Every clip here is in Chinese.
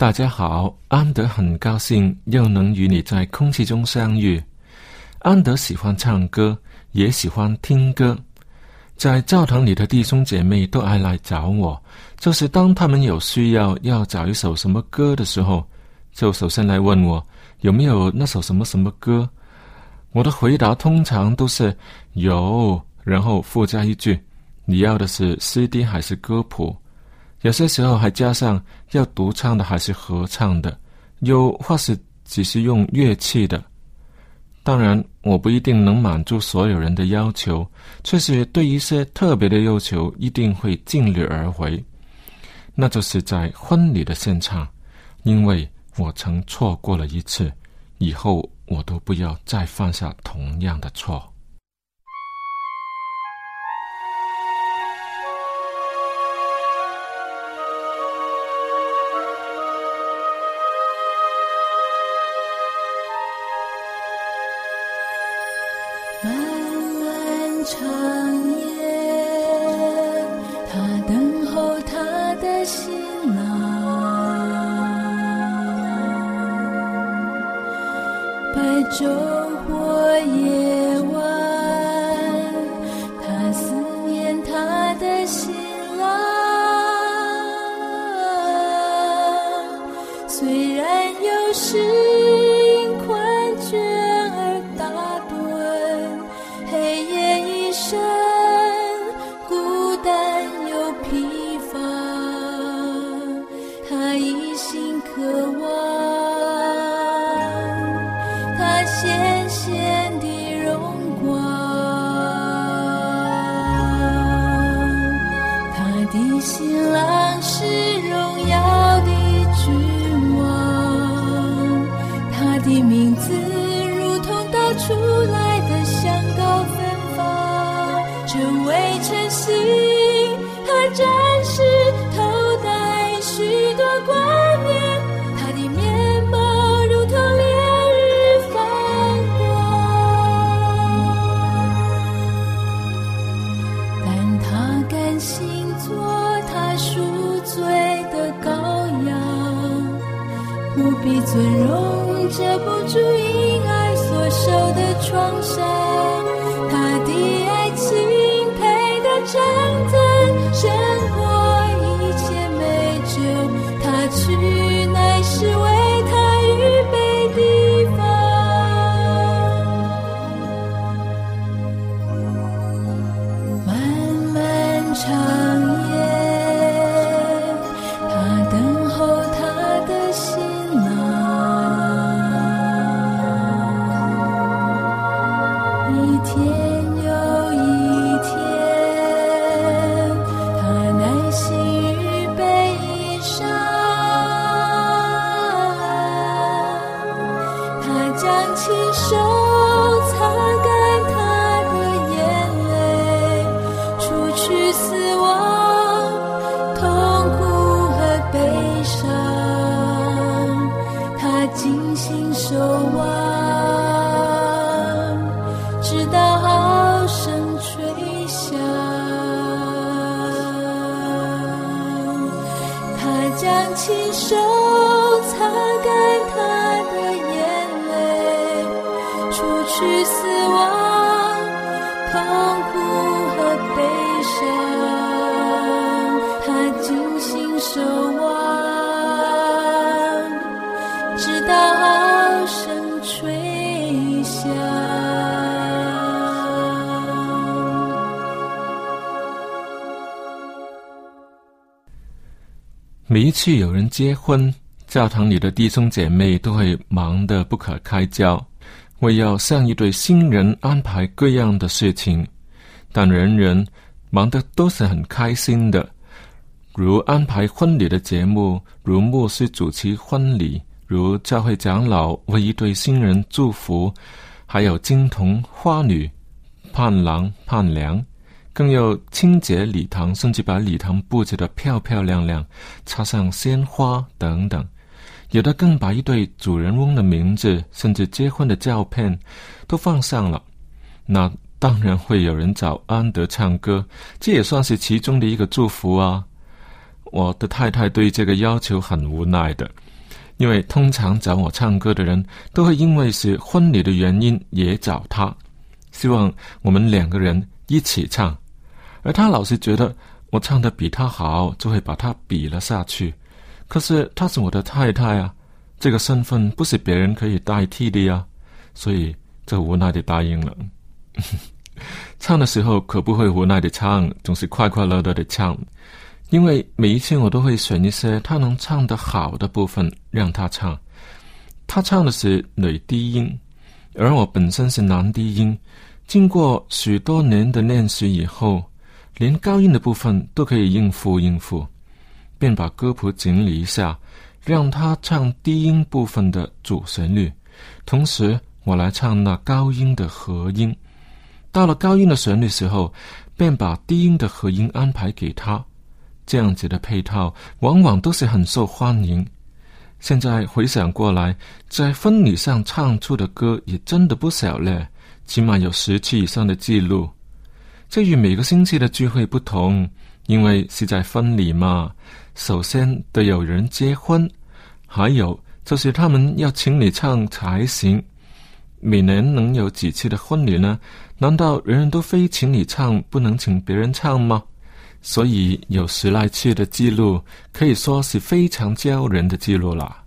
大家好，安德很高兴又能与你在空气中相遇。安德喜欢唱歌，也喜欢听歌。在教堂里的弟兄姐妹都爱来找我，就是当他们有需要要找一首什么歌的时候，就首先来问我有没有那首什么什么歌。我的回答通常都是有，然后附加一句：你要的是 CD 还是歌谱？有些时候还加上要独唱的还是合唱的，有或是只是用乐器的。当然，我不一定能满足所有人的要求，却是对一些特别的要求一定会尽力而为。那就是在婚礼的现场，因为我曾错过了一次，以后我都不要再犯下同样的错。长夜，他等候他的新郎。白昼。想亲手擦干它。每一次有人结婚，教堂里的弟兄姐妹都会忙得不可开交，为要向一对新人安排各样的事情。但人人忙得都是很开心的，如安排婚礼的节目，如牧师主持婚礼，如教会长老为一对新人祝福，还有金童花女、伴郎伴娘。更有清洁礼堂，甚至把礼堂布置的漂漂亮亮，插上鲜花等等。有的更把一对主人翁的名字，甚至结婚的照片，都放上了。那当然会有人找安德唱歌，这也算是其中的一个祝福啊。我的太太对这个要求很无奈的，因为通常找我唱歌的人都会因为是婚礼的原因，也找他，希望我们两个人。一起唱，而他老是觉得我唱的比他好，就会把他比了下去。可是他是我的太太啊，这个身份不是别人可以代替的呀。所以，这无奈的答应了。唱的时候可不会无奈的唱，总是快快乐乐的唱。因为每一次我都会选一些他能唱的好的部分让他唱。他唱的是女低音，而我本身是男低音。经过许多年的练习以后，连高音的部分都可以应付应付，便把歌谱整理一下，让他唱低音部分的主旋律，同时我来唱那高音的和音。到了高音的旋律时候，便把低音的和音安排给他。这样子的配套，往往都是很受欢迎。现在回想过来，在婚礼上唱出的歌也真的不少了。起码有十次以上的记录，这与每个星期的聚会不同，因为是在婚礼嘛。首先得有人结婚，还有就是他们要请你唱才行。每年能有几次的婚礼呢？难道人人都非请你唱，不能请别人唱吗？所以有十来次的记录，可以说是非常骄人的记录了。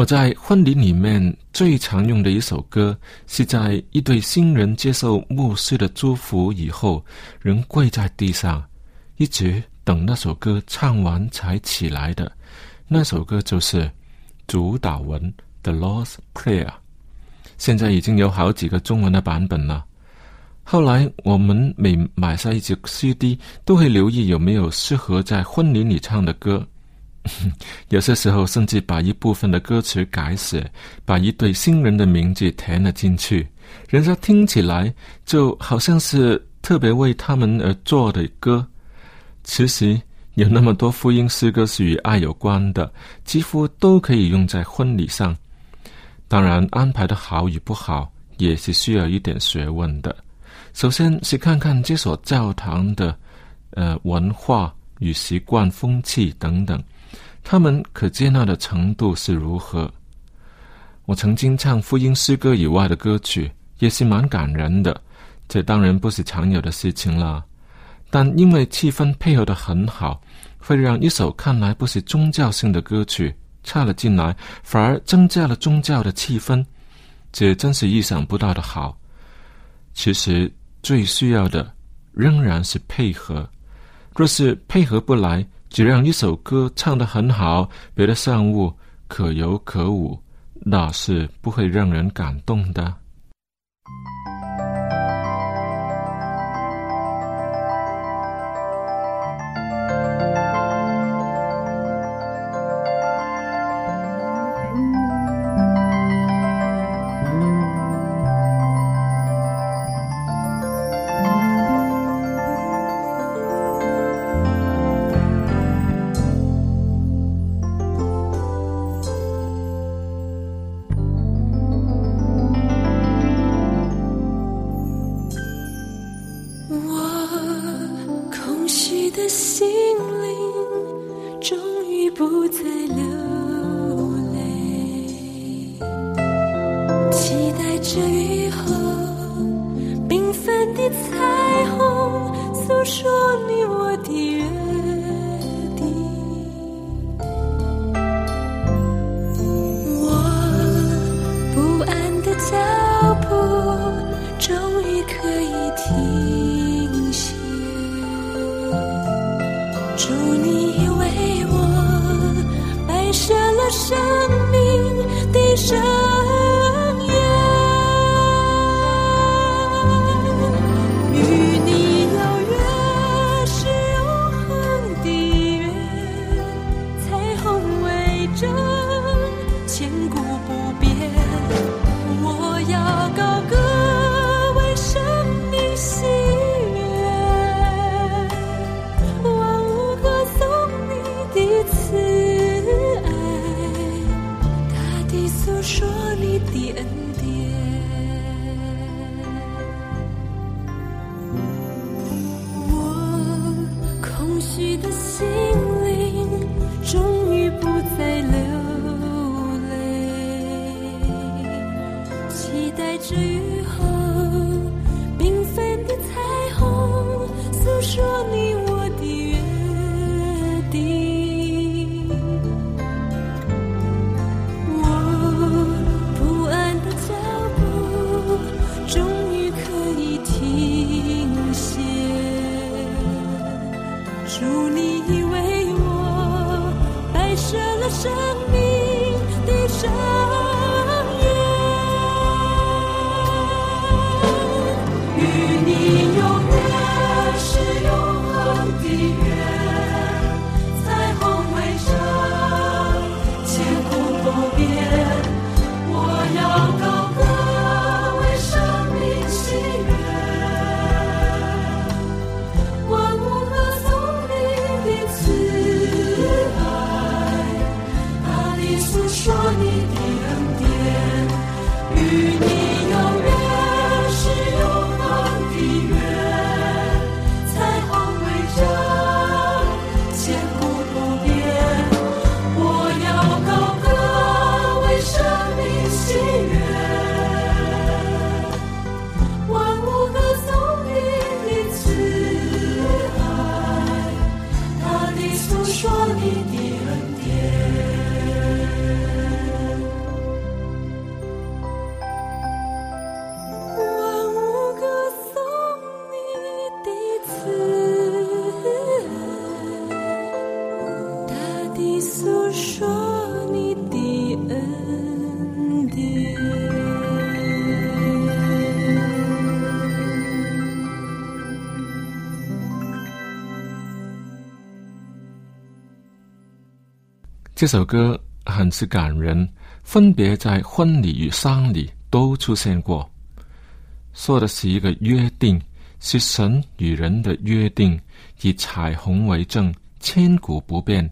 我在婚礼里面最常用的一首歌，是在一对新人接受牧师的祝福以后，人跪在地上，一直等那首歌唱完才起来的。那首歌就是《主导文》（The Lord's Prayer）。现在已经有好几个中文的版本了。后来我们每买下一只 CD，都会留意有没有适合在婚礼里唱的歌。有些时候甚至把一部分的歌词改写，把一对新人的名字填了进去，人家听起来就好像是特别为他们而做的歌。其实有那么多福音诗歌是与爱有关的，几乎都可以用在婚礼上。当然，安排的好与不好也是需要一点学问的。首先是看看这所教堂的呃文化与习惯、风气等等。他们可接纳的程度是如何？我曾经唱福音诗歌以外的歌曲，也是蛮感人的。这当然不是常有的事情了，但因为气氛配合的很好，会让一首看来不是宗教性的歌曲插了进来，反而增加了宗教的气氛。这真是意想不到的好。其实最需要的仍然是配合。若是配合不来，只让一首歌唱得很好，别的善恶可有可无，那是不会让人感动的。show you 这首歌很是感人，分别在婚礼与丧礼都出现过。说的是一个约定，是神与人的约定，以彩虹为证，千古不变。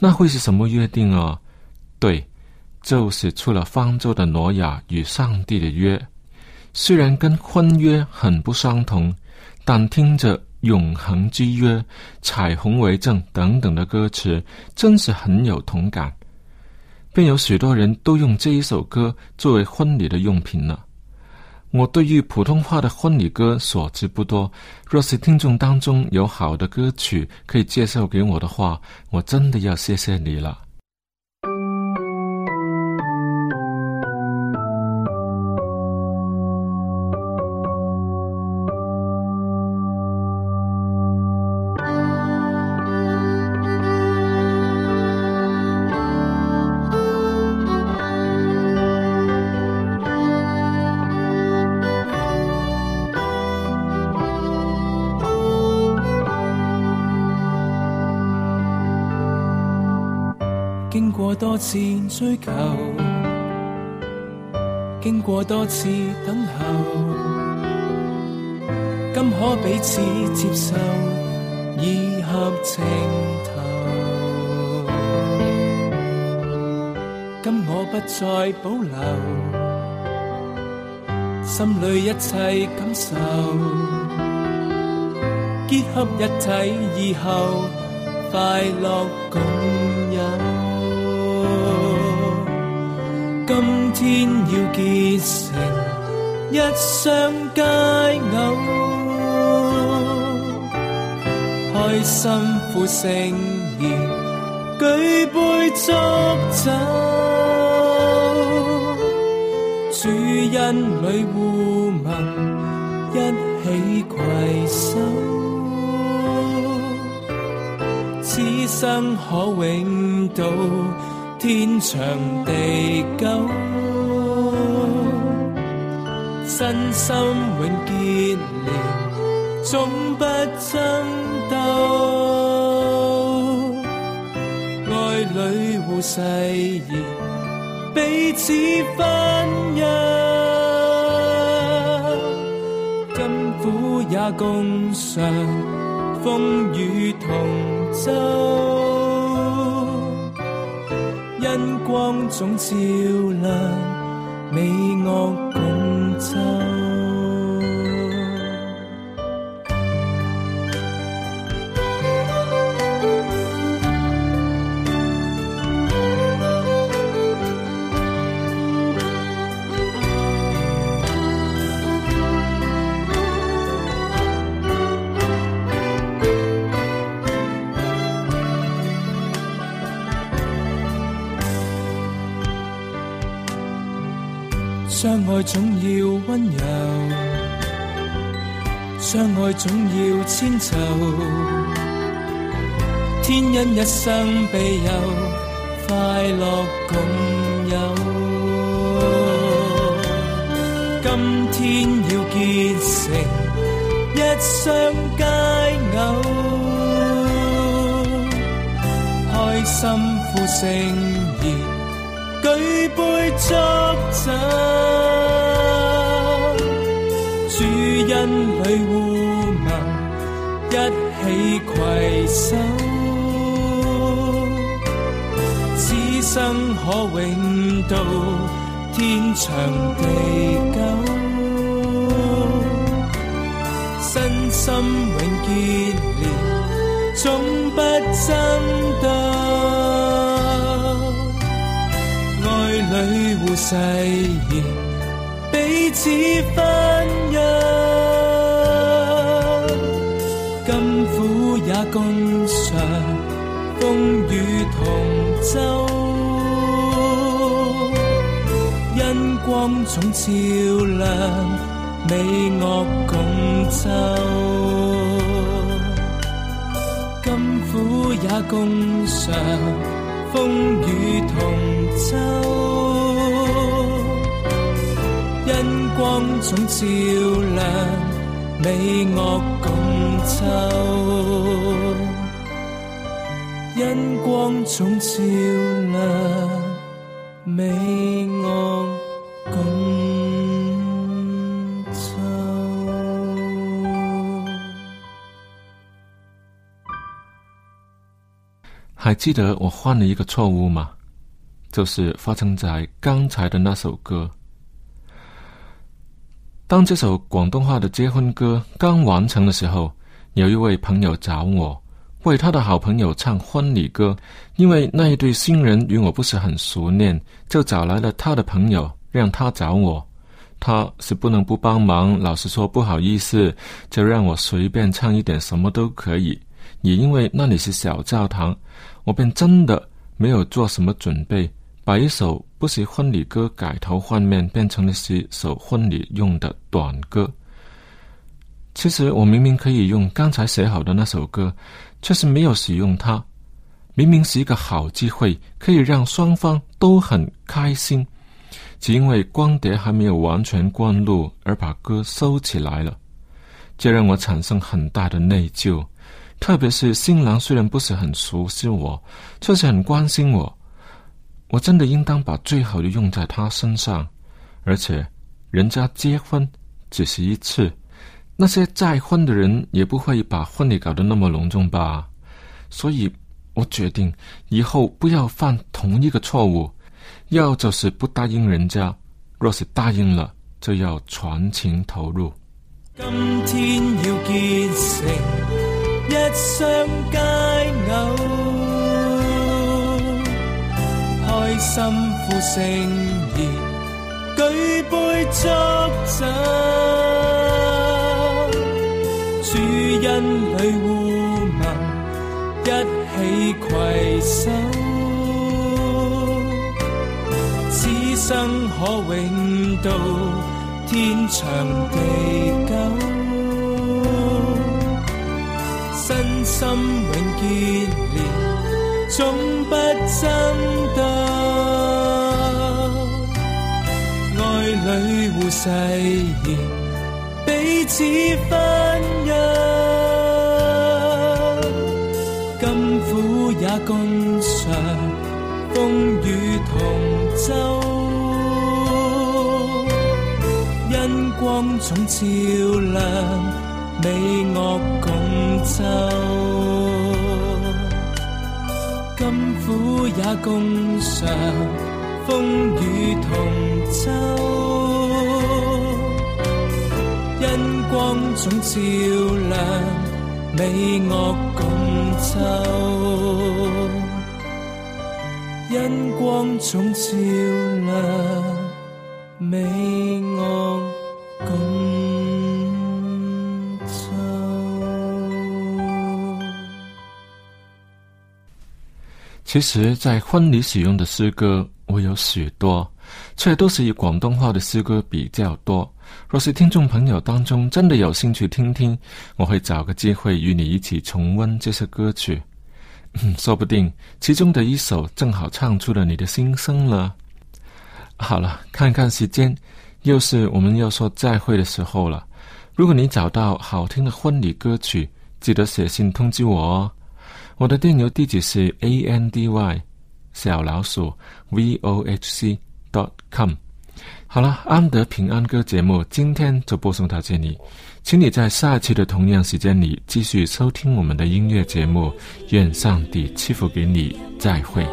那会是什么约定啊？对，就是出了方舟的挪亚与上帝的约。虽然跟婚约很不相同，但听着。永恒之约、彩虹为证等等的歌词，真是很有同感，便有许多人都用这一首歌作为婚礼的用品了。我对于普通话的婚礼歌所知不多，若是听众当中有好的歌曲可以介绍给我的话，我真的要谢谢你了。追求，经过多次等候，今可彼此接受，以合情投。今我不再保留，心里一切感受，结合一切以后，快乐共有。今天要结成一双佳偶，开心欢盛笑，举杯祝酒，主恩里互盟，一起携手，此生可永到。天长地久，真心永结连，总不争斗。爱侣互誓言，彼此分忧，甘苦也共尝，风雨同舟。灯光总照亮，你我。爱总要温柔，相爱总要迁就，天恩一生庇佑，快乐共有。今天要结成一双佳偶，开心呼盛筵，举杯祝酒。心里互盟，一起携手，此生可永到天长地久，身心永结连，总不争斗，爱侣互誓言，彼此分忧。共尝风雨同舟，因光总照亮，美恶共奏。甘苦也共尝，风雨同舟，因光总照亮。美我共奏，因光总照亮美我共奏。还记得我犯了一个错误吗？就是发生在刚才的那首歌。当这首广东话的结婚歌刚完成的时候，有一位朋友找我为他的好朋友唱婚礼歌，因为那一对新人与我不是很熟练，就找来了他的朋友让他找我，他是不能不帮忙，老实说不好意思，就让我随便唱一点什么都可以。也因为那里是小教堂，我便真的没有做什么准备。把一首不是婚礼歌改头换面，变成了是一首婚礼用的短歌。其实我明明可以用刚才写好的那首歌，却是没有使用它。明明是一个好机会，可以让双方都很开心，只因为光碟还没有完全关录，而把歌收起来了，这让我产生很大的内疚。特别是新郎虽然不是很熟悉我，却是很关心我。我真的应当把最好的用在他身上，而且人家结婚只是一次，那些再婚的人也不会把婚礼搞得那么隆重吧。所以我决定以后不要犯同一个错误，要就是不答应人家，若是答应了，就要全情投入。今天要成开心呼圣言，举杯祝酒，主恩里互问，一起携手，此生可永到天长地久，身心永结连，总不争斗。里互誓言，彼此分忧。甘苦也共尝，风雨同舟。恩光总照亮，美恶共奏。甘苦也共尝，风雨同舟。因光总照亮美我共奏。因光总照亮美我共秋。其实在婚礼使用的诗歌我有许多，却都是以广东话的诗歌比较多。若是听众朋友当中真的有兴趣听听，我会找个机会与你一起重温这些歌曲，说不定其中的一首正好唱出了你的心声了。好了，看看时间，又是我们要说再会的时候了。如果你找到好听的婚礼歌曲，记得写信通知我哦。我的电邮地址是 a n d y 小老鼠 v o h c dot com。好了，安德平安歌节目今天就播送到这里，请你在下一期的同样时间里继续收听我们的音乐节目。愿上帝赐福给你，再会。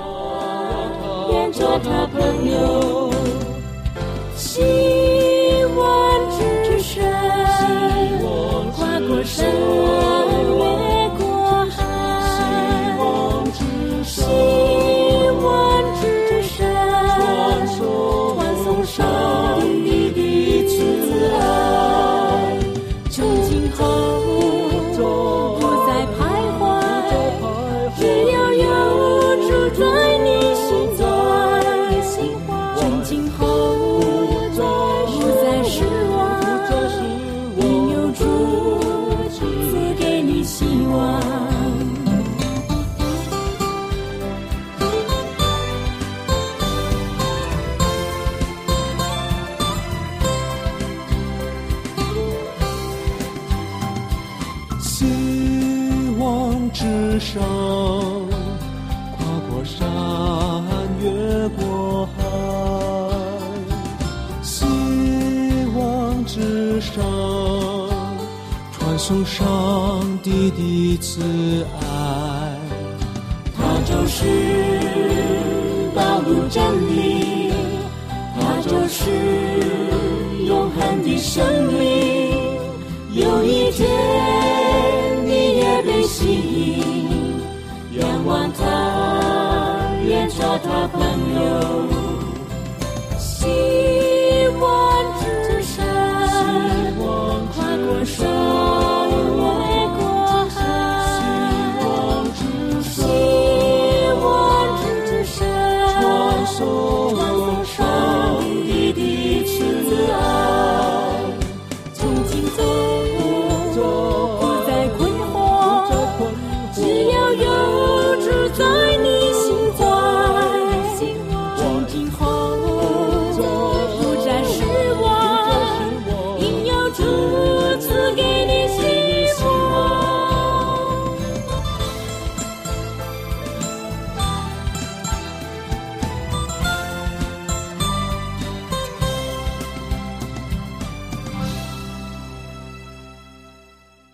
希望。